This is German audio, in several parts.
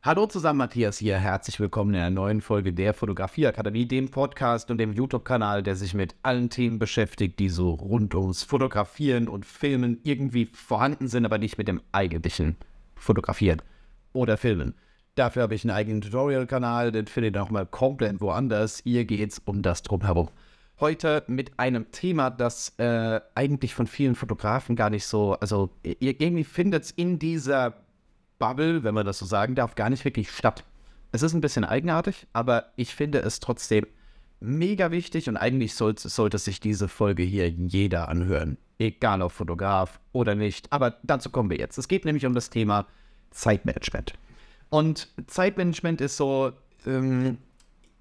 Hallo zusammen, Matthias hier. Herzlich willkommen in einer neuen Folge der Fotografieakademie, dem Podcast und dem YouTube-Kanal, der sich mit allen Themen beschäftigt, die so rund ums Fotografieren und Filmen irgendwie vorhanden sind, aber nicht mit dem eigentlichen Fotografieren oder Filmen. Dafür habe ich einen eigenen Tutorial-Kanal, den findet ihr nochmal komplett woanders. Hier geht es um das Drumherum. Heute mit einem Thema, das äh, eigentlich von vielen Fotografen gar nicht so, also ihr irgendwie findet es in dieser Bubble, wenn man das so sagen darf, gar nicht wirklich statt. Es ist ein bisschen eigenartig, aber ich finde es trotzdem mega wichtig und eigentlich sollte, sollte sich diese Folge hier jeder anhören. Egal ob Fotograf oder nicht. Aber dazu kommen wir jetzt. Es geht nämlich um das Thema Zeitmanagement. Und Zeitmanagement ist so, ähm,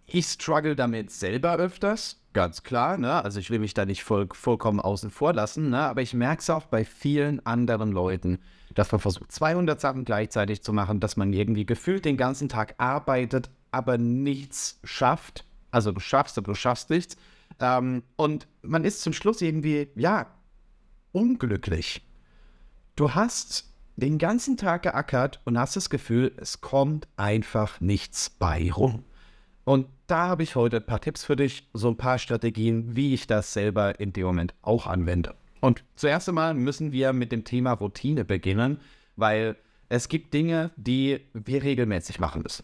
ich struggle damit selber öfters, ganz klar. Ne? Also ich will mich da nicht voll, vollkommen außen vor lassen, ne? aber ich merke es auch bei vielen anderen Leuten dass man versucht, 200 Sachen gleichzeitig zu machen, dass man irgendwie gefühlt den ganzen Tag arbeitet, aber nichts schafft. Also du schaffst, aber du schaffst nichts. Ähm, und man ist zum Schluss irgendwie, ja, unglücklich. Du hast den ganzen Tag geackert und hast das Gefühl, es kommt einfach nichts bei rum. Und da habe ich heute ein paar Tipps für dich, so ein paar Strategien, wie ich das selber in dem Moment auch anwende. Und zuerst einmal müssen wir mit dem Thema Routine beginnen, weil es gibt Dinge, die wir regelmäßig machen müssen.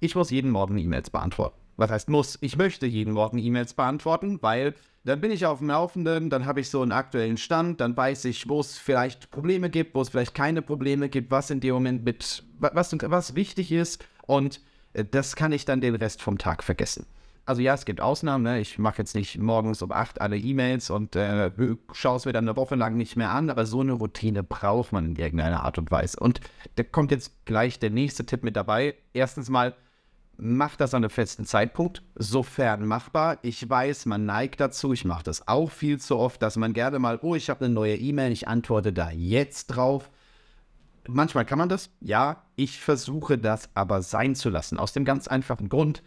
Ich muss jeden Morgen E-Mails beantworten. Was heißt muss? Ich möchte jeden Morgen E-Mails beantworten, weil dann bin ich auf dem Laufenden, dann habe ich so einen aktuellen Stand, dann weiß ich, wo es vielleicht Probleme gibt, wo es vielleicht keine Probleme gibt, was in dem Moment mit, was, was wichtig ist und das kann ich dann den Rest vom Tag vergessen also ja, es gibt Ausnahmen. Ne? Ich mache jetzt nicht morgens um acht alle E-Mails und äh, schaue es mir dann eine Woche lang nicht mehr an, aber so eine Routine braucht man in irgendeiner Art und Weise. Und da kommt jetzt gleich der nächste Tipp mit dabei. Erstens mal, mach das an einem festen Zeitpunkt, sofern machbar. Ich weiß, man neigt dazu, ich mache das auch viel zu oft, dass man gerne mal, oh, ich habe eine neue E-Mail, ich antworte da jetzt drauf. Manchmal kann man das, ja, ich versuche das aber sein zu lassen. Aus dem ganz einfachen Grund,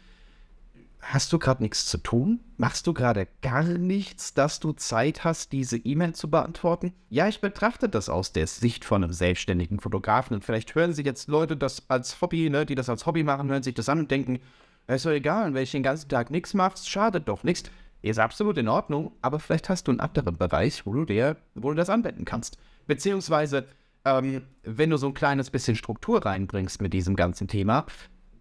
Hast du gerade nichts zu tun? Machst du gerade gar nichts, dass du Zeit hast, diese E-Mail zu beantworten? Ja, ich betrachte das aus der Sicht von einem selbstständigen Fotografen. Und vielleicht hören sich jetzt Leute das als Hobby, ne, die das als Hobby machen, hören sich das an und denken, ist doch egal, wenn ich den ganzen Tag nichts machst, schadet doch nichts. Ist absolut in Ordnung, aber vielleicht hast du einen anderen Bereich, wo du, dir, wo du das anwenden kannst. Beziehungsweise, ähm, wenn du so ein kleines bisschen Struktur reinbringst mit diesem ganzen Thema,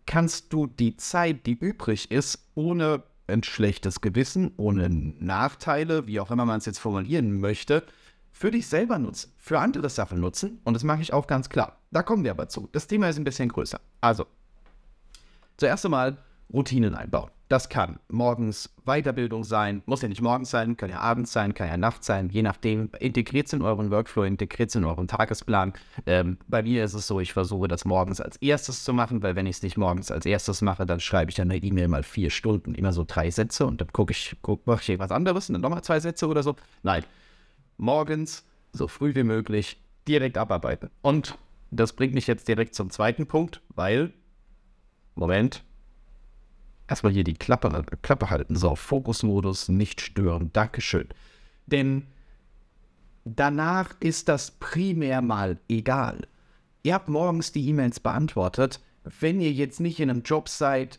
kannst du die Zeit, die übrig ist, ohne ein schlechtes Gewissen, ohne Nachteile, wie auch immer man es jetzt formulieren möchte, für dich selber nutzen, für andere Sachen nutzen. Und das mache ich auch ganz klar. Da kommen wir aber zu. Das Thema ist ein bisschen größer. Also, zuerst einmal Routinen einbauen. Das kann morgens Weiterbildung sein, muss ja nicht morgens sein, kann ja abends sein, kann ja nachts sein, je nachdem. Integriert es in euren Workflow, integriert es in euren Tagesplan. Ähm, bei mir ist es so, ich versuche das morgens als erstes zu machen, weil wenn ich es nicht morgens als erstes mache, dann schreibe ich dann eine E-Mail mal vier Stunden, immer so drei Sätze und dann gucke ich, guck, mache ich irgendwas anderes und dann nochmal zwei Sätze oder so. Nein, morgens so früh wie möglich direkt abarbeiten. Und das bringt mich jetzt direkt zum zweiten Punkt, weil, Moment, erstmal hier die Klappe, Klappe halten. So, Fokusmodus, nicht stören. Dankeschön. Denn danach ist das primär mal egal. Ihr habt morgens die E-Mails beantwortet. Wenn ihr jetzt nicht in einem Job seid,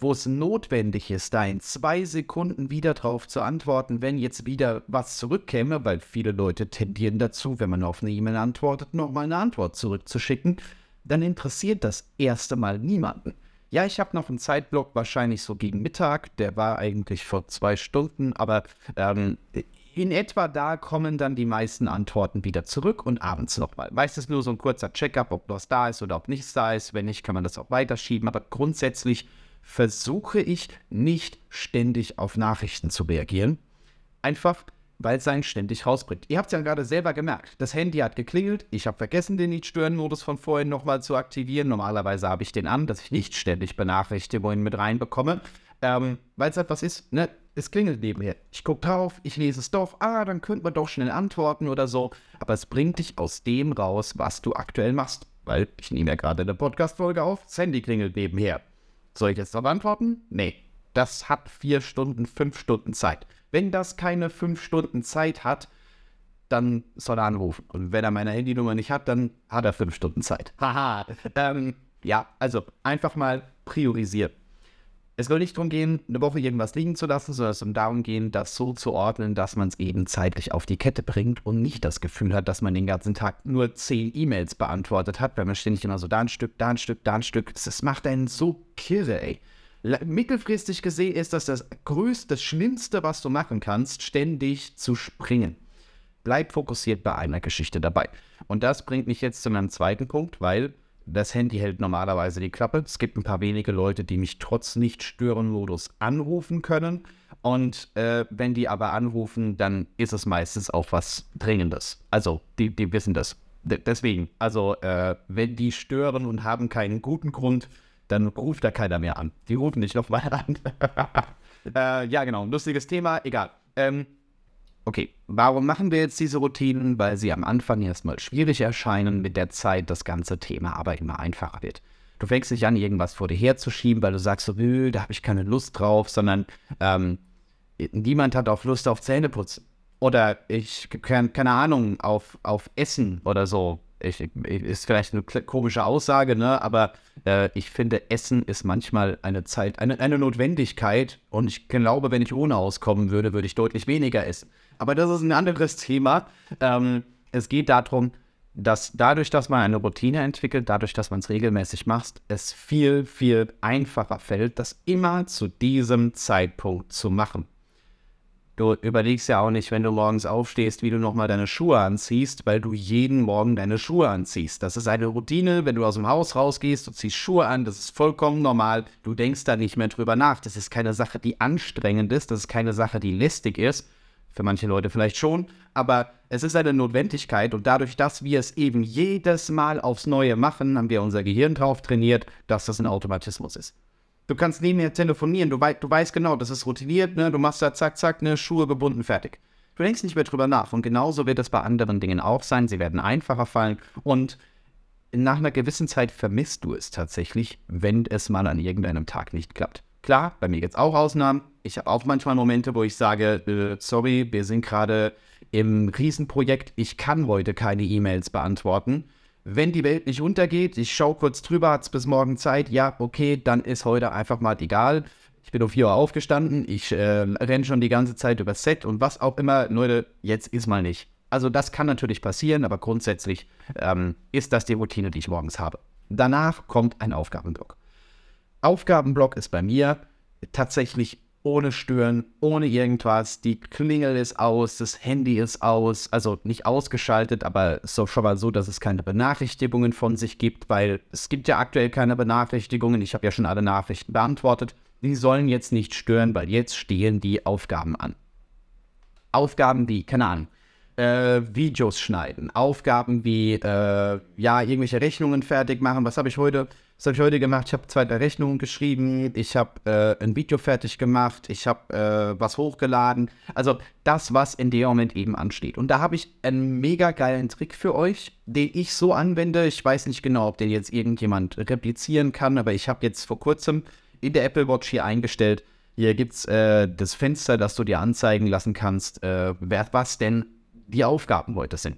wo es notwendig ist, da in zwei Sekunden wieder drauf zu antworten, wenn jetzt wieder was zurückkäme, weil viele Leute tendieren dazu, wenn man auf eine E-Mail antwortet, nochmal eine Antwort zurückzuschicken, dann interessiert das erste Mal niemanden. Ja, ich habe noch einen Zeitblock, wahrscheinlich so gegen Mittag. Der war eigentlich vor zwei Stunden, aber ähm, in etwa da kommen dann die meisten Antworten wieder zurück und abends nochmal. Meistens nur so ein kurzer Checkup, ob was da ist oder ob nichts da ist. Wenn nicht, kann man das auch weiterschieben. Aber grundsätzlich versuche ich nicht ständig auf Nachrichten zu reagieren. Einfach weil es einen ständig rausbringt. Ihr habt es ja gerade selber gemerkt. Das Handy hat geklingelt. Ich habe vergessen, den Nicht-Stören-Modus von vorhin nochmal zu aktivieren. Normalerweise habe ich den an, dass ich nicht ständig Benachrichtigungen mit reinbekomme. Ähm, weil es etwas ist, ne? Es klingelt nebenher. Ich gucke drauf, ich lese es doch. Ah, dann könnte man doch schnell antworten oder so. Aber es bringt dich aus dem raus, was du aktuell machst. Weil ich nehme ja gerade eine Podcast-Folge auf. Das Handy klingelt nebenher. Soll ich jetzt noch antworten? Nee. Das hat vier Stunden, fünf Stunden Zeit. Wenn das keine fünf Stunden Zeit hat, dann soll er anrufen. Und wenn er meine Handynummer nicht hat, dann hat er fünf Stunden Zeit. Haha. ähm, Ja, also einfach mal priorisieren. Es soll nicht darum gehen, eine Woche irgendwas liegen zu lassen, sondern es soll darum gehen, das so zu ordnen, dass man es eben zeitlich auf die Kette bringt und nicht das Gefühl hat, dass man den ganzen Tag nur zehn E-Mails beantwortet hat, weil man ständig immer so da ein Stück, da ein Stück, da ein Stück. Das macht einen so kirre, ey. Mittelfristig gesehen ist das das größte, das Schlimmste, was du machen kannst, ständig zu springen. Bleib fokussiert bei einer Geschichte dabei. Und das bringt mich jetzt zu meinem zweiten Punkt, weil das Handy hält normalerweise die Klappe. Es gibt ein paar wenige Leute, die mich trotz Nicht-Stören-Modus anrufen können. Und äh, wenn die aber anrufen, dann ist es meistens auch was Dringendes. Also, die, die wissen das. D deswegen, also, äh, wenn die stören und haben keinen guten Grund, dann ruft da keiner mehr an. Die rufen nicht nochmal an. äh, ja, genau, lustiges Thema, egal. Ähm, Okay, warum machen wir jetzt diese Routinen? Weil sie am Anfang erstmal schwierig erscheinen, mit der Zeit das ganze Thema aber immer einfacher wird. Du fängst nicht an, irgendwas vor dir herzuschieben, weil du sagst so, da habe ich keine Lust drauf, sondern ähm, niemand hat auch Lust auf Zähneputzen. Oder ich, keine Ahnung, auf, auf Essen oder so. Ich, ist vielleicht eine komische Aussage, ne? aber äh, ich finde, Essen ist manchmal eine Zeit, eine, eine Notwendigkeit. Und ich glaube, wenn ich ohne auskommen würde, würde ich deutlich weniger essen. Aber das ist ein anderes Thema. Ähm, es geht darum, dass dadurch, dass man eine Routine entwickelt, dadurch, dass man es regelmäßig macht, es viel, viel einfacher fällt, das immer zu diesem Zeitpunkt zu machen. Du überlegst ja auch nicht, wenn du morgens aufstehst, wie du nochmal deine Schuhe anziehst, weil du jeden Morgen deine Schuhe anziehst. Das ist eine Routine, wenn du aus dem Haus rausgehst, du ziehst Schuhe an, das ist vollkommen normal. Du denkst da nicht mehr drüber nach. Das ist keine Sache, die anstrengend ist, das ist keine Sache, die lästig ist, für manche Leute vielleicht schon, aber es ist eine Notwendigkeit und dadurch, dass wir es eben jedes Mal aufs Neue machen, haben wir unser Gehirn drauf trainiert, dass das ein Automatismus ist. Du kannst nebenher telefonieren, du, wei du weißt genau, das ist routiniert, ne? du machst da zack, zack, ne, Schuhe gebunden, fertig. Du denkst nicht mehr drüber nach und genauso wird es bei anderen Dingen auch sein, sie werden einfacher fallen und nach einer gewissen Zeit vermisst du es tatsächlich, wenn es mal an irgendeinem Tag nicht klappt. Klar, bei mir gibt es auch Ausnahmen. Ich habe auch manchmal Momente, wo ich sage, äh, sorry, wir sind gerade im Riesenprojekt, ich kann heute keine E-Mails beantworten. Wenn die Welt nicht untergeht, ich schaue kurz drüber, hat es bis morgen Zeit, ja, okay, dann ist heute einfach mal egal. Ich bin um 4 Uhr aufgestanden, ich äh, renne schon die ganze Zeit übers Set und was auch immer. Leute, jetzt ist mal nicht. Also das kann natürlich passieren, aber grundsätzlich ähm, ist das die Routine, die ich morgens habe. Danach kommt ein Aufgabenblock. Aufgabenblock ist bei mir tatsächlich ohne Stören, ohne irgendwas. Die Klingel ist aus, das Handy ist aus, also nicht ausgeschaltet, aber so schon mal so, dass es keine Benachrichtigungen von sich gibt, weil es gibt ja aktuell keine Benachrichtigungen. Ich habe ja schon alle Nachrichten beantwortet. Die sollen jetzt nicht stören, weil jetzt stehen die Aufgaben an. Aufgaben wie, keine Ahnung, äh, Videos schneiden, Aufgaben wie, äh, ja, irgendwelche Rechnungen fertig machen. Was habe ich heute? Was habe ich heute gemacht? Ich habe zwei, drei Rechnungen geschrieben, ich habe äh, ein Video fertig gemacht, ich habe äh, was hochgeladen. Also das, was in dem Moment eben ansteht. Und da habe ich einen mega geilen Trick für euch, den ich so anwende. Ich weiß nicht genau, ob den jetzt irgendjemand replizieren kann, aber ich habe jetzt vor kurzem in der Apple Watch hier eingestellt, hier gibt es äh, das Fenster, das du dir anzeigen lassen kannst, äh, was denn die Aufgaben heute sind.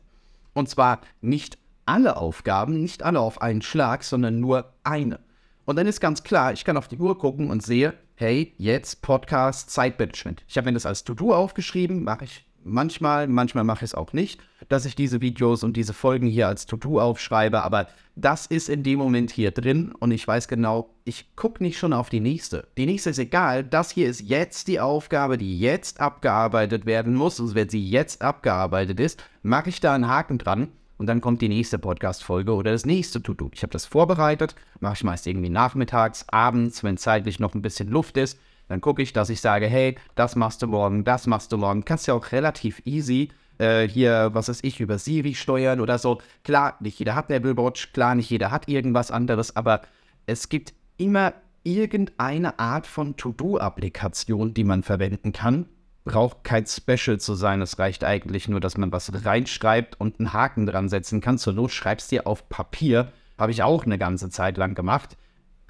Und zwar nicht alle Aufgaben, nicht alle auf einen Schlag, sondern nur eine. Und dann ist ganz klar, ich kann auf die Uhr gucken und sehe, hey, jetzt Podcast Zeitmanagement. Ich habe mir das als To-Do aufgeschrieben, mache ich manchmal, manchmal mache ich es auch nicht, dass ich diese Videos und diese Folgen hier als To-Do aufschreibe, aber das ist in dem Moment hier drin und ich weiß genau, ich gucke nicht schon auf die nächste. Die nächste ist egal, das hier ist jetzt die Aufgabe, die jetzt abgearbeitet werden muss und wenn sie jetzt abgearbeitet ist, mache ich da einen Haken dran und dann kommt die nächste Podcast-Folge oder das nächste To-Do. Ich habe das vorbereitet, mache ich meist irgendwie nachmittags, abends, wenn zeitlich noch ein bisschen Luft ist, dann gucke ich, dass ich sage, hey, das machst du morgen, das machst du morgen. Kannst ja auch relativ easy äh, hier, was weiß ich, über Siri steuern oder so. Klar, nicht jeder hat Apple Watch, klar, nicht jeder hat irgendwas anderes, aber es gibt immer irgendeine Art von To-Do-Applikation, die man verwenden kann. Braucht kein Special zu sein, es reicht eigentlich nur, dass man was reinschreibt und einen Haken dran setzen kann. Zur Not schreibst du dir auf Papier. Habe ich auch eine ganze Zeit lang gemacht.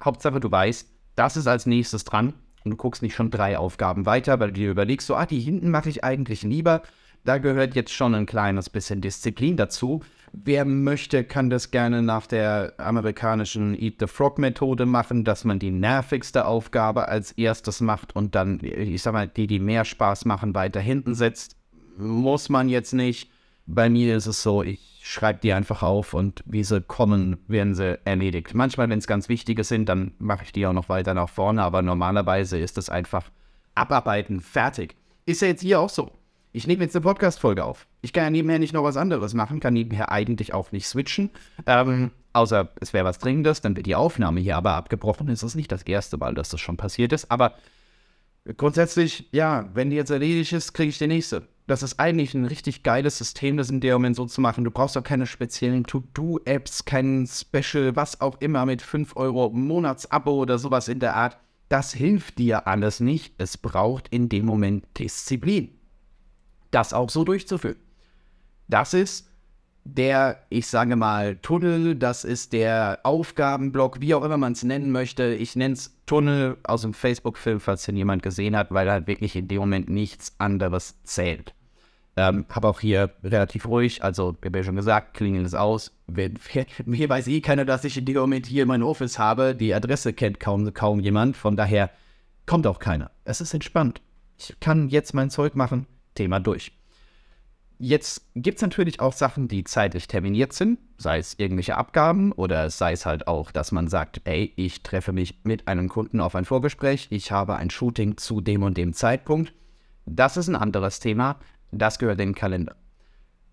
Hauptsache, du weißt, das ist als nächstes dran und du guckst nicht schon drei Aufgaben weiter, weil du dir überlegst, so, ah, die hinten mache ich eigentlich lieber. Da gehört jetzt schon ein kleines bisschen Disziplin dazu, Wer möchte, kann das gerne nach der amerikanischen Eat the Frog Methode machen, dass man die nervigste Aufgabe als erstes macht und dann, ich sag mal, die, die mehr Spaß machen, weiter hinten setzt. Muss man jetzt nicht. Bei mir ist es so, ich schreibe die einfach auf und wie sie kommen, werden sie erledigt. Manchmal, wenn es ganz wichtige sind, dann mache ich die auch noch weiter nach vorne, aber normalerweise ist es einfach abarbeiten, fertig. Ist ja jetzt hier auch so. Ich nehme jetzt eine Podcast-Folge auf. Ich kann ja nebenher nicht noch was anderes machen, kann nebenher eigentlich auch nicht switchen. Ähm, außer es wäre was Dringendes, dann wird die Aufnahme hier aber abgebrochen. Es ist nicht das erste Mal, dass das schon passiert ist. Aber grundsätzlich, ja, wenn die jetzt erledigt ist, kriege ich die nächste. Das ist eigentlich ein richtig geiles System, das in dem Moment so zu machen. Du brauchst auch keine speziellen To-Do-Apps, kein Special, was auch immer mit 5 Euro Monatsabo oder sowas in der Art. Das hilft dir alles nicht. Es braucht in dem Moment Disziplin das auch so durchzuführen. Das ist der, ich sage mal, Tunnel, das ist der Aufgabenblock, wie auch immer man es nennen möchte. Ich nenne es Tunnel aus dem Facebook-Film, falls den jemand gesehen hat, weil halt wirklich in dem Moment nichts anderes zählt. Ähm, habe auch hier relativ ruhig, also, wie ja schon gesagt, klingelt es aus. Mir weiß eh keiner, dass ich in dem Moment hier mein Office habe. Die Adresse kennt kaum, kaum jemand, von daher kommt auch keiner. Es ist entspannt. Ich kann jetzt mein Zeug machen, Thema durch. Jetzt gibt es natürlich auch Sachen, die zeitlich terminiert sind, sei es irgendwelche Abgaben oder sei es halt auch, dass man sagt, ey, ich treffe mich mit einem Kunden auf ein Vorgespräch, ich habe ein Shooting zu dem und dem Zeitpunkt. Das ist ein anderes Thema, das gehört in den Kalender.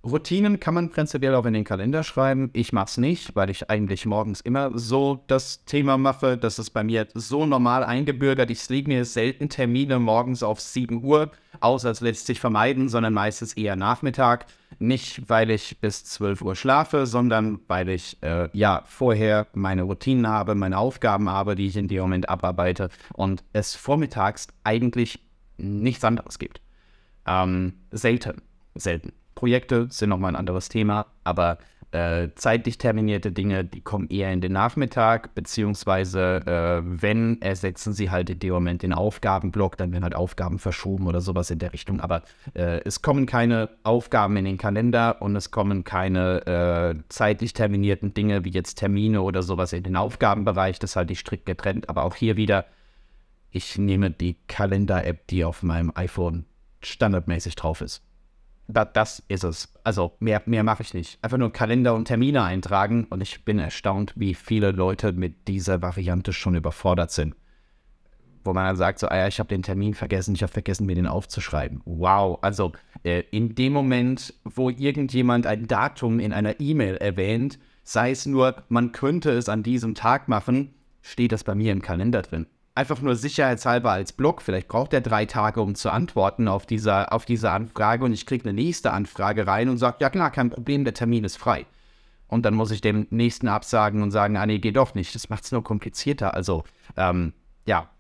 Routinen kann man prinzipiell auch in den Kalender schreiben. Ich mache es nicht, weil ich eigentlich morgens immer so das Thema mache. Das ist bei mir so normal eingebürgert. Ich lege mir selten Termine morgens auf 7 Uhr, außer es lässt sich vermeiden, sondern meistens eher Nachmittag. Nicht, weil ich bis 12 Uhr schlafe, sondern weil ich äh, ja vorher meine Routinen habe, meine Aufgaben habe, die ich in dem Moment abarbeite und es vormittags eigentlich nichts anderes gibt. Ähm, selten, selten. Projekte sind nochmal ein anderes Thema, aber äh, zeitlich terminierte Dinge, die kommen eher in den Nachmittag, beziehungsweise äh, wenn, ersetzen sie halt in dem Moment den Aufgabenblock, dann werden halt Aufgaben verschoben oder sowas in der Richtung. Aber äh, es kommen keine Aufgaben in den Kalender und es kommen keine äh, zeitlich terminierten Dinge wie jetzt Termine oder sowas in den Aufgabenbereich. Das halte ich strikt getrennt. Aber auch hier wieder, ich nehme die Kalender-App, die auf meinem iPhone standardmäßig drauf ist da, das ist es. Also mehr, mehr mache ich nicht. Einfach nur Kalender und Termine eintragen und ich bin erstaunt, wie viele Leute mit dieser Variante schon überfordert sind. Wo man dann sagt, so, ah ja, ich habe den Termin vergessen, ich habe vergessen, mir den aufzuschreiben. Wow, also äh, in dem Moment, wo irgendjemand ein Datum in einer E-Mail erwähnt, sei es nur, man könnte es an diesem Tag machen, steht das bei mir im Kalender drin einfach nur sicherheitshalber als Blog. Vielleicht braucht er drei Tage, um zu antworten auf diese, auf diese Anfrage und ich kriege eine nächste Anfrage rein und sage, ja klar, kein Problem, der Termin ist frei. Und dann muss ich dem nächsten absagen und sagen, ah nee, geht doch nicht. Das macht es nur komplizierter. Also, ähm, ja.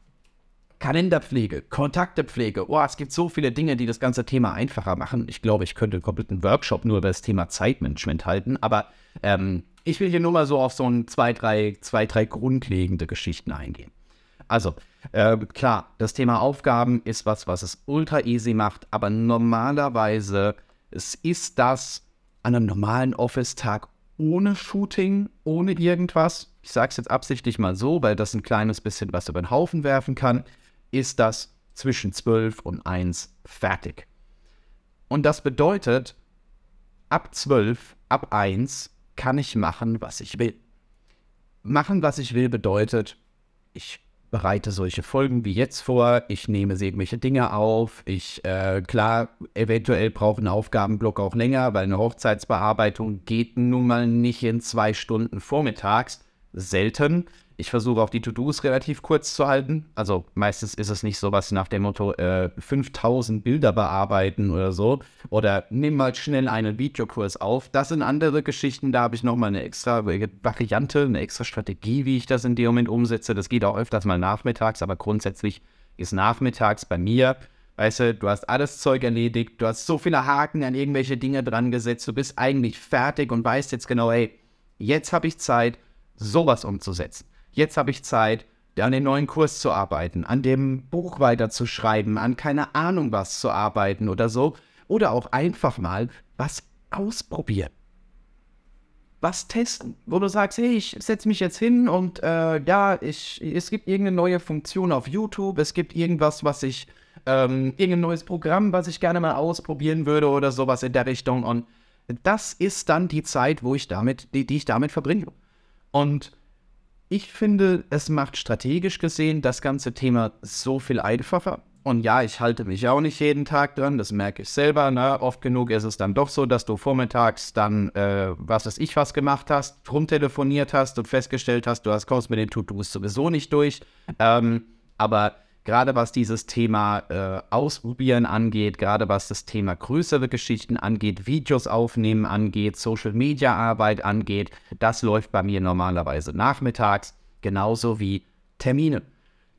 Kalenderpflege, Kontaktepflege. Oh, es gibt so viele Dinge, die das ganze Thema einfacher machen. Ich glaube, ich könnte einen kompletten Workshop nur über das Thema Zeitmanagement halten. Aber ähm, ich will hier nur mal so auf so ein zwei, drei, zwei, drei grundlegende Geschichten eingehen. Also, äh, klar, das Thema Aufgaben ist was, was es ultra easy macht, aber normalerweise es ist das an einem normalen Office-Tag ohne Shooting, ohne irgendwas. Ich sage es jetzt absichtlich mal so, weil das ein kleines bisschen was über den Haufen werfen kann. Ist das zwischen 12 und 1 fertig. Und das bedeutet, ab 12, ab 1 kann ich machen, was ich will. Machen, was ich will, bedeutet, ich bereite solche Folgen wie jetzt vor, ich nehme irgendwelche Dinge auf, ich, äh, klar, eventuell brauche ein Aufgabenblock auch länger, weil eine Hochzeitsbearbeitung geht nun mal nicht in zwei Stunden vormittags, selten. Ich versuche auch die To-Dos relativ kurz zu halten. Also meistens ist es nicht so was nach dem Motto äh, 5000 Bilder bearbeiten oder so. Oder nimm mal schnell einen Videokurs auf. Das sind andere Geschichten. Da habe ich nochmal eine extra Variante, eine extra Strategie, wie ich das in dem Moment umsetze. Das geht auch öfters mal nachmittags, aber grundsätzlich ist nachmittags bei mir Weißt du, du hast alles Zeug erledigt, du hast so viele Haken an irgendwelche Dinge dran gesetzt, du bist eigentlich fertig und weißt jetzt genau, hey, jetzt habe ich Zeit, sowas umzusetzen. Jetzt habe ich Zeit, an den neuen Kurs zu arbeiten, an dem Buch weiterzuschreiben, an keine Ahnung was zu arbeiten oder so. Oder auch einfach mal was ausprobieren. was testen, wo du sagst, hey, ich setze mich jetzt hin und äh, ja, ich, es gibt irgendeine neue Funktion auf YouTube, es gibt irgendwas, was ich, ähm, irgendein neues Programm, was ich gerne mal ausprobieren würde oder sowas in der Richtung. Und das ist dann die Zeit, wo ich damit, die, die ich damit verbringe. Und ich finde, es macht strategisch gesehen das ganze Thema so viel einfacher. Und ja, ich halte mich auch nicht jeden Tag dran, das merke ich selber. Ne? Oft genug ist es dann doch so, dass du vormittags dann, äh, was weiß ich, was gemacht hast, rumtelefoniert hast und festgestellt hast, du hast kommst mit den To-Dos sowieso nicht durch. Ähm, aber gerade was dieses Thema äh, Ausprobieren angeht, gerade was das Thema größere Geschichten angeht, Videos aufnehmen angeht, Social-Media-Arbeit angeht, das läuft bei mir normalerweise nachmittags, genauso wie Termine.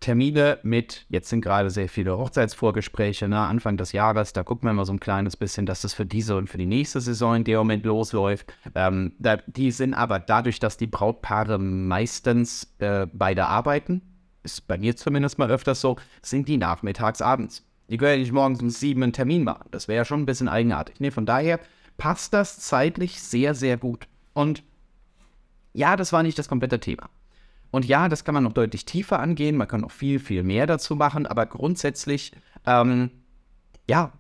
Termine mit, jetzt sind gerade sehr viele Hochzeitsvorgespräche, ne, Anfang des Jahres, da gucken wir mal so ein kleines bisschen, dass das für diese und für die nächste Saison in dem Moment losläuft. Ähm, da, die sind aber dadurch, dass die Brautpaare meistens äh, beide arbeiten, ist bei mir zumindest mal öfters so, sind die nachmittags abends. Die können ja nicht morgens um sieben einen Termin machen. Das wäre ja schon ein bisschen eigenartig. Nee, von daher passt das zeitlich sehr, sehr gut. Und ja, das war nicht das komplette Thema. Und ja, das kann man noch deutlich tiefer angehen, man kann noch viel, viel mehr dazu machen, aber grundsätzlich, ähm, ja,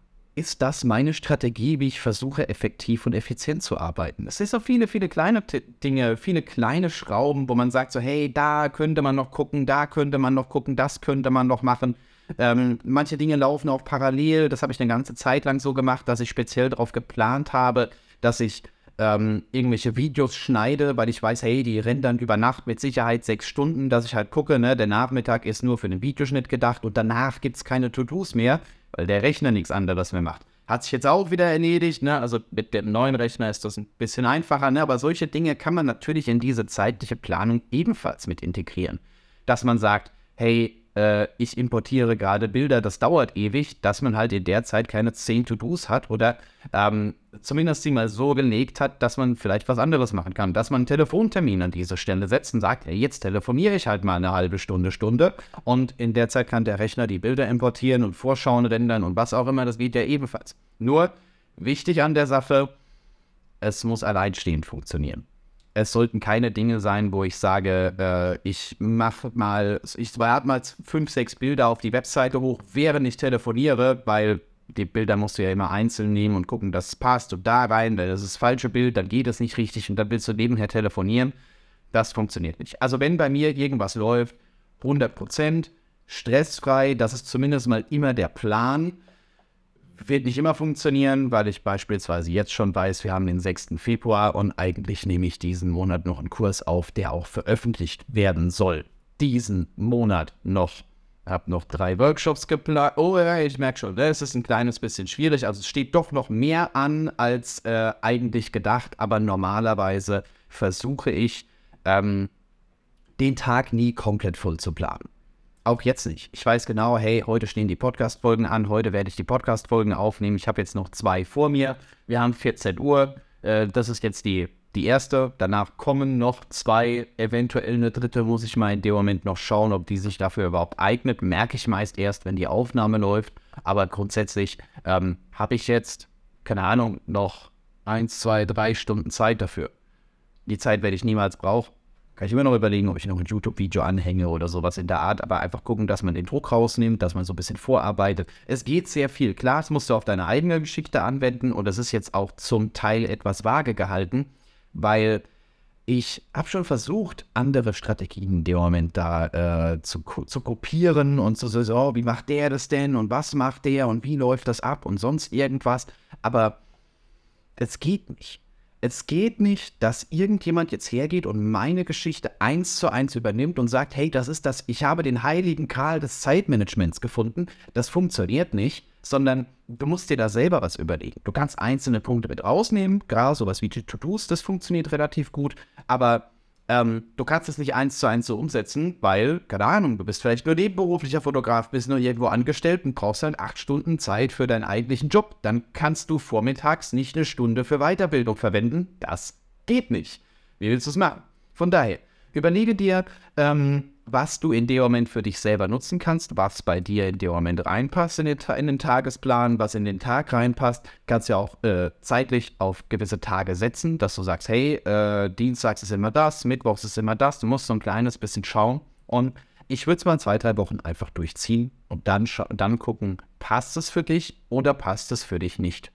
ist das meine Strategie, wie ich versuche, effektiv und effizient zu arbeiten. Es ist auch viele, viele kleine Dinge, viele kleine Schrauben, wo man sagt so, hey, da könnte man noch gucken, da könnte man noch gucken, das könnte man noch machen. Ähm, manche Dinge laufen auch parallel. Das habe ich eine ganze Zeit lang so gemacht, dass ich speziell darauf geplant habe, dass ich ähm, irgendwelche Videos schneide, weil ich weiß, hey, die rennen dann über Nacht mit Sicherheit sechs Stunden, dass ich halt gucke, ne, der Nachmittag ist nur für den Videoschnitt gedacht und danach gibt es keine To-Dos mehr, weil der Rechner nichts anderes mehr macht. Hat sich jetzt auch wieder erledigt, ne? Also mit dem neuen Rechner ist das ein bisschen einfacher, ne? Aber solche Dinge kann man natürlich in diese zeitliche Planung ebenfalls mit integrieren. Dass man sagt, hey, äh, ich importiere gerade Bilder, das dauert ewig, dass man halt in der Zeit keine 10 To-Dos hat oder ähm, zumindest sie mal so gelegt hat, dass man vielleicht was anderes machen kann. Dass man einen Telefontermin an diese Stelle setzt und sagt, ja, jetzt telefoniere ich halt mal eine halbe Stunde, Stunde und in der Zeit kann der Rechner die Bilder importieren und Vorschauen rendern und was auch immer, das geht ja ebenfalls. Nur wichtig an der Sache, es muss alleinstehend funktionieren es sollten keine Dinge sein, wo ich sage, äh, ich mache mal, ich lade mal fünf, sechs Bilder auf die Webseite hoch, während ich telefoniere, weil die Bilder musst du ja immer einzeln nehmen und gucken, dass es passt und da rein, das ist das falsche Bild, dann geht es nicht richtig und dann willst du nebenher telefonieren. Das funktioniert nicht. Also wenn bei mir irgendwas läuft, 100% stressfrei, das ist zumindest mal immer der Plan wird nicht immer funktionieren, weil ich beispielsweise jetzt schon weiß, wir haben den 6. Februar und eigentlich nehme ich diesen Monat noch einen Kurs auf, der auch veröffentlicht werden soll. Diesen Monat noch. Habe noch drei Workshops geplant. Oh ja, ich merke schon, das ist ein kleines bisschen schwierig. Also es steht doch noch mehr an als äh, eigentlich gedacht, aber normalerweise versuche ich, ähm, den Tag nie komplett voll zu planen. Auch jetzt nicht. Ich weiß genau, hey, heute stehen die Podcast-Folgen an, heute werde ich die Podcast-Folgen aufnehmen. Ich habe jetzt noch zwei vor mir. Wir haben 14 Uhr. Äh, das ist jetzt die, die erste. Danach kommen noch zwei, eventuell eine dritte. Muss ich mal in dem Moment noch schauen, ob die sich dafür überhaupt eignet. Merke ich meist erst, wenn die Aufnahme läuft. Aber grundsätzlich ähm, habe ich jetzt, keine Ahnung, noch eins, zwei, drei Stunden Zeit dafür. Die Zeit werde ich niemals brauchen. Kann ich immer noch überlegen, ob ich noch ein YouTube-Video anhänge oder sowas in der Art, aber einfach gucken, dass man den Druck rausnimmt, dass man so ein bisschen vorarbeitet. Es geht sehr viel. Klar, das musst du auf deine eigene Geschichte anwenden und das ist jetzt auch zum Teil etwas vage gehalten, weil ich habe schon versucht, andere Strategien in dem Moment da äh, zu, zu kopieren und zu so, so, wie macht der das denn und was macht der und wie läuft das ab und sonst irgendwas, aber es geht nicht. Es geht nicht, dass irgendjemand jetzt hergeht und meine Geschichte eins zu eins übernimmt und sagt, hey, das ist das, ich habe den heiligen Kral des Zeitmanagements gefunden. Das funktioniert nicht, sondern du musst dir da selber was überlegen. Du kannst einzelne Punkte mit rausnehmen, gerade sowas wie To-Dos, das funktioniert relativ gut, aber ähm, du kannst es nicht eins zu eins so umsetzen, weil, keine Ahnung, du bist vielleicht nur nebenberuflicher Fotograf, bist nur irgendwo angestellt und brauchst halt acht Stunden Zeit für deinen eigentlichen Job. Dann kannst du vormittags nicht eine Stunde für Weiterbildung verwenden. Das geht nicht. Wie willst du es machen? Von daher, Überlege dir, ähm, was du in dem Moment für dich selber nutzen kannst, was bei dir in dem Moment reinpasst in den, in den Tagesplan, was in den Tag reinpasst. Kannst ja auch äh, zeitlich auf gewisse Tage setzen, dass du sagst, hey, äh, Dienstags ist immer das, Mittwochs ist immer das. Du musst so ein kleines bisschen schauen. Und ich würde es mal zwei, drei Wochen einfach durchziehen und dann, dann gucken, passt es für dich oder passt es für dich nicht.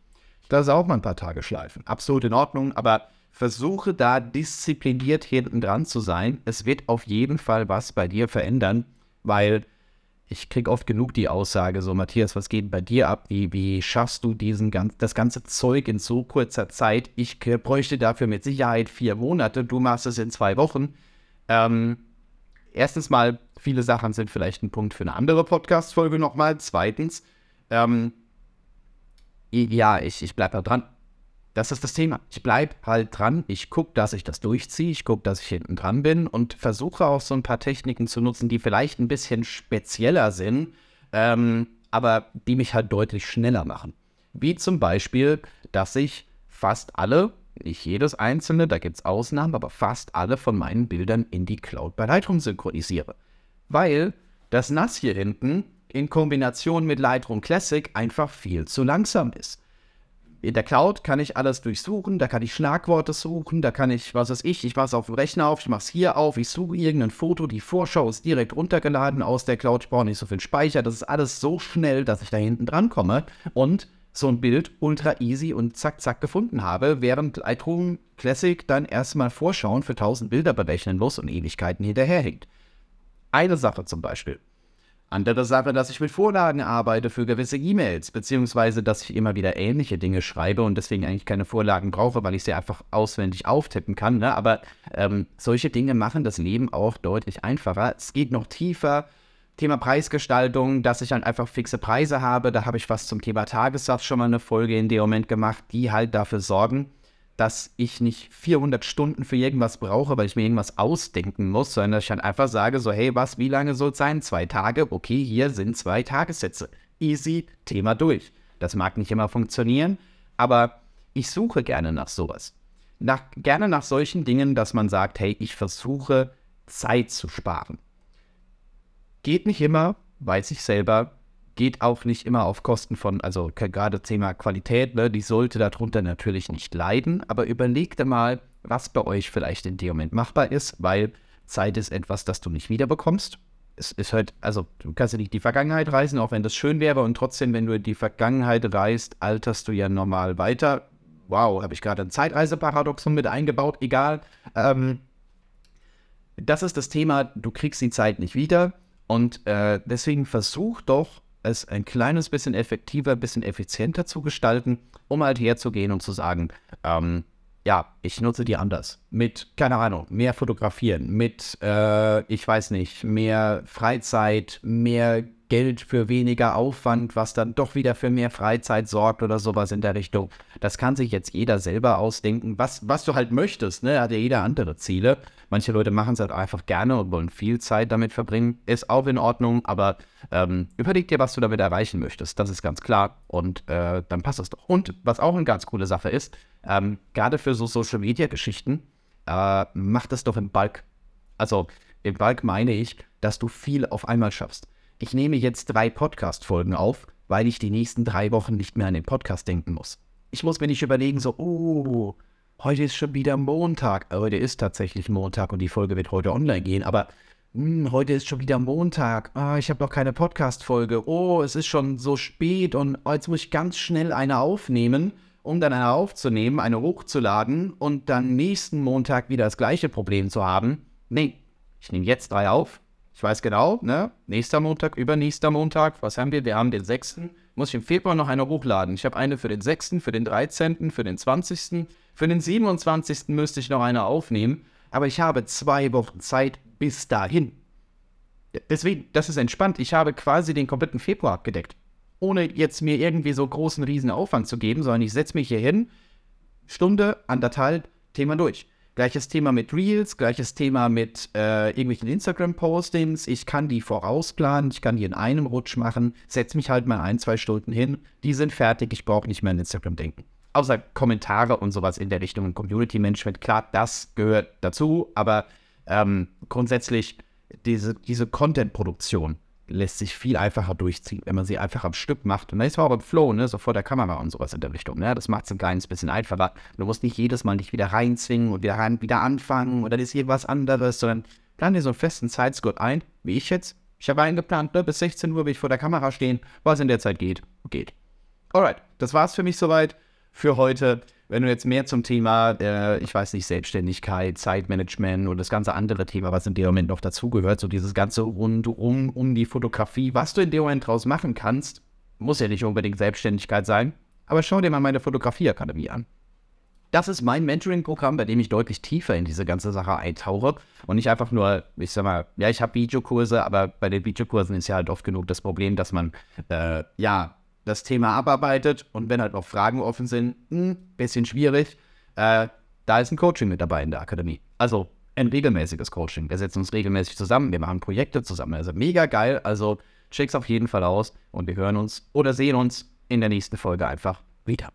Das ist auch mal ein paar Tage schleifen. Absolut in Ordnung, aber versuche da diszipliniert hinten dran zu sein. Es wird auf jeden Fall was bei dir verändern, weil ich kriege oft genug die Aussage, so Matthias, was geht bei dir ab? Wie, wie schaffst du diesen ganz, das ganze Zeug in so kurzer Zeit? Ich bräuchte dafür mit Sicherheit vier Monate, du machst es in zwei Wochen. Ähm, erstens mal, viele Sachen sind vielleicht ein Punkt für eine andere Podcast-Folge nochmal. Zweitens, ähm, ja, ich, ich bleibe da dran. Das ist das Thema. Ich bleibe halt dran. Ich gucke, dass ich das durchziehe. Ich gucke, dass ich hinten dran bin und versuche auch so ein paar Techniken zu nutzen, die vielleicht ein bisschen spezieller sind, ähm, aber die mich halt deutlich schneller machen. Wie zum Beispiel, dass ich fast alle, nicht jedes einzelne, da gibt es Ausnahmen, aber fast alle von meinen Bildern in die Cloud bei Lightroom synchronisiere. Weil das Nass hier hinten in Kombination mit Lightroom Classic einfach viel zu langsam ist. In der Cloud kann ich alles durchsuchen, da kann ich Schlagworte suchen, da kann ich, was weiß ich, ich mache es auf dem Rechner auf, ich mache es hier auf, ich suche irgendein Foto, die Vorschau ist direkt runtergeladen aus der Cloud, ich brauche nicht so viel Speicher, das ist alles so schnell, dass ich da hinten dran komme und so ein Bild ultra easy und zack, zack gefunden habe, während Lightroom Classic dann erstmal Vorschauen für 1000 Bilder berechnen muss und Ewigkeiten hinterherhinkt. Eine Sache zum Beispiel. Andere Sache, dass ich mit Vorlagen arbeite für gewisse E-Mails, beziehungsweise dass ich immer wieder ähnliche Dinge schreibe und deswegen eigentlich keine Vorlagen brauche, weil ich sie einfach auswendig auftippen kann. Ne? Aber ähm, solche Dinge machen das Leben auch deutlich einfacher. Es geht noch tiefer. Thema Preisgestaltung, dass ich dann einfach fixe Preise habe. Da habe ich was zum Thema Tagessatz schon mal eine Folge in dem Moment gemacht, die halt dafür sorgen, dass ich nicht 400 Stunden für irgendwas brauche, weil ich mir irgendwas ausdenken muss, sondern dass ich dann einfach sage, so, hey, was, wie lange soll es sein? Zwei Tage? Okay, hier sind zwei Tagessätze. Easy, Thema durch. Das mag nicht immer funktionieren, aber ich suche gerne nach sowas. Nach, gerne nach solchen Dingen, dass man sagt, hey, ich versuche Zeit zu sparen. Geht nicht immer, weiß ich selber, geht auch nicht immer auf Kosten von, also gerade Thema Qualität, ne, die sollte darunter natürlich nicht leiden, aber überlegt mal, was bei euch vielleicht in dem Moment machbar ist, weil Zeit ist etwas, das du nicht wiederbekommst. Es ist halt, also du kannst ja nicht die Vergangenheit reisen, auch wenn das schön wäre und trotzdem, wenn du in die Vergangenheit reist, alterst du ja normal weiter. Wow, habe ich gerade ein Zeitreiseparadoxon mit eingebaut, egal. Ähm, das ist das Thema, du kriegst die Zeit nicht wieder und äh, deswegen versuch doch es ein kleines bisschen effektiver, ein bisschen effizienter zu gestalten, um halt herzugehen und zu sagen, ähm, ja, ich nutze die anders. Mit, keine Ahnung, mehr fotografieren, mit, äh, ich weiß nicht, mehr Freizeit, mehr Geld für weniger Aufwand, was dann doch wieder für mehr Freizeit sorgt oder sowas in der Richtung. Das kann sich jetzt jeder selber ausdenken, was, was du halt möchtest, ne? Hat ja jeder andere Ziele. Manche Leute machen es halt einfach gerne und wollen viel Zeit damit verbringen. Ist auch in Ordnung, aber ähm, überleg dir, was du damit erreichen möchtest. Das ist ganz klar und äh, dann passt es doch. Und was auch eine ganz coole Sache ist, ähm, gerade für so Social Media Geschichten, äh, mach das doch im Bulk. Also im Bulk meine ich, dass du viel auf einmal schaffst ich nehme jetzt drei Podcast-Folgen auf, weil ich die nächsten drei Wochen nicht mehr an den Podcast denken muss. Ich muss mir nicht überlegen, so, oh, heute ist schon wieder Montag. Äh, heute ist tatsächlich Montag und die Folge wird heute online gehen, aber mh, hm, heute ist schon wieder Montag. Ah, ich habe noch keine Podcast-Folge. Oh, es ist schon so spät und oh, jetzt muss ich ganz schnell eine aufnehmen, um dann eine aufzunehmen, eine hochzuladen und dann nächsten Montag wieder das gleiche Problem zu haben. Nee, ich nehme jetzt drei auf, ich weiß genau, ne? Nächster Montag, übernächster Montag, was haben wir? Wir haben den 6. Muss ich im Februar noch eine hochladen. Ich habe eine für den 6., für den 13., für den 20., für den 27. müsste ich noch eine aufnehmen. Aber ich habe zwei Wochen Zeit bis dahin. Deswegen, das ist entspannt. Ich habe quasi den kompletten Februar abgedeckt. Ohne jetzt mir irgendwie so großen, riesen Aufwand zu geben, sondern ich setze mich hier hin, Stunde, anderthalb, Thema durch. Gleiches Thema mit Reels, gleiches Thema mit äh, irgendwelchen Instagram-Postings. Ich kann die vorausplanen, ich kann die in einem Rutsch machen, setze mich halt mal ein, zwei Stunden hin. Die sind fertig, ich brauche nicht mehr an Instagram denken. Außer Kommentare und sowas in der Richtung Community Management. Klar, das gehört dazu, aber ähm, grundsätzlich diese, diese Content-Produktion lässt sich viel einfacher durchziehen, wenn man sie einfach am Stück macht. Und dann ist man auch im Flow, ne, so vor der Kamera und sowas in der Richtung. Ne? Das macht es ein kleines bisschen einfacher. Du musst nicht jedes Mal nicht wieder reinzwingen und wieder, rein, wieder anfangen und dann ist hier was anderes, sondern plan dir so einen festen Zeitslot ein, wie ich jetzt. Ich habe eingeplant, ne, bis 16 Uhr will ich vor der Kamera stehen. Was in der Zeit geht, geht. Alright, das war's für mich soweit für heute. Wenn du jetzt mehr zum Thema, äh, ich weiß nicht, Selbstständigkeit, Zeitmanagement und das ganze andere Thema, was in dem Moment noch dazugehört, so dieses ganze rundum um die Fotografie, was du in dem Moment draus machen kannst, muss ja nicht unbedingt Selbstständigkeit sein, aber schau dir mal meine Fotografieakademie an. Das ist mein Mentoring-Programm, bei dem ich deutlich tiefer in diese ganze Sache eintauche und nicht einfach nur, ich sag mal, ja, ich habe Videokurse, aber bei den Videokursen ist ja halt oft genug das Problem, dass man, äh, ja, das Thema abarbeitet und wenn halt noch Fragen offen sind, ein hm, bisschen schwierig, äh, da ist ein Coaching mit dabei in der Akademie. Also ein regelmäßiges Coaching. Wir setzen uns regelmäßig zusammen, wir machen Projekte zusammen. Also mega geil. Also check's auf jeden Fall aus und wir hören uns oder sehen uns in der nächsten Folge einfach wieder.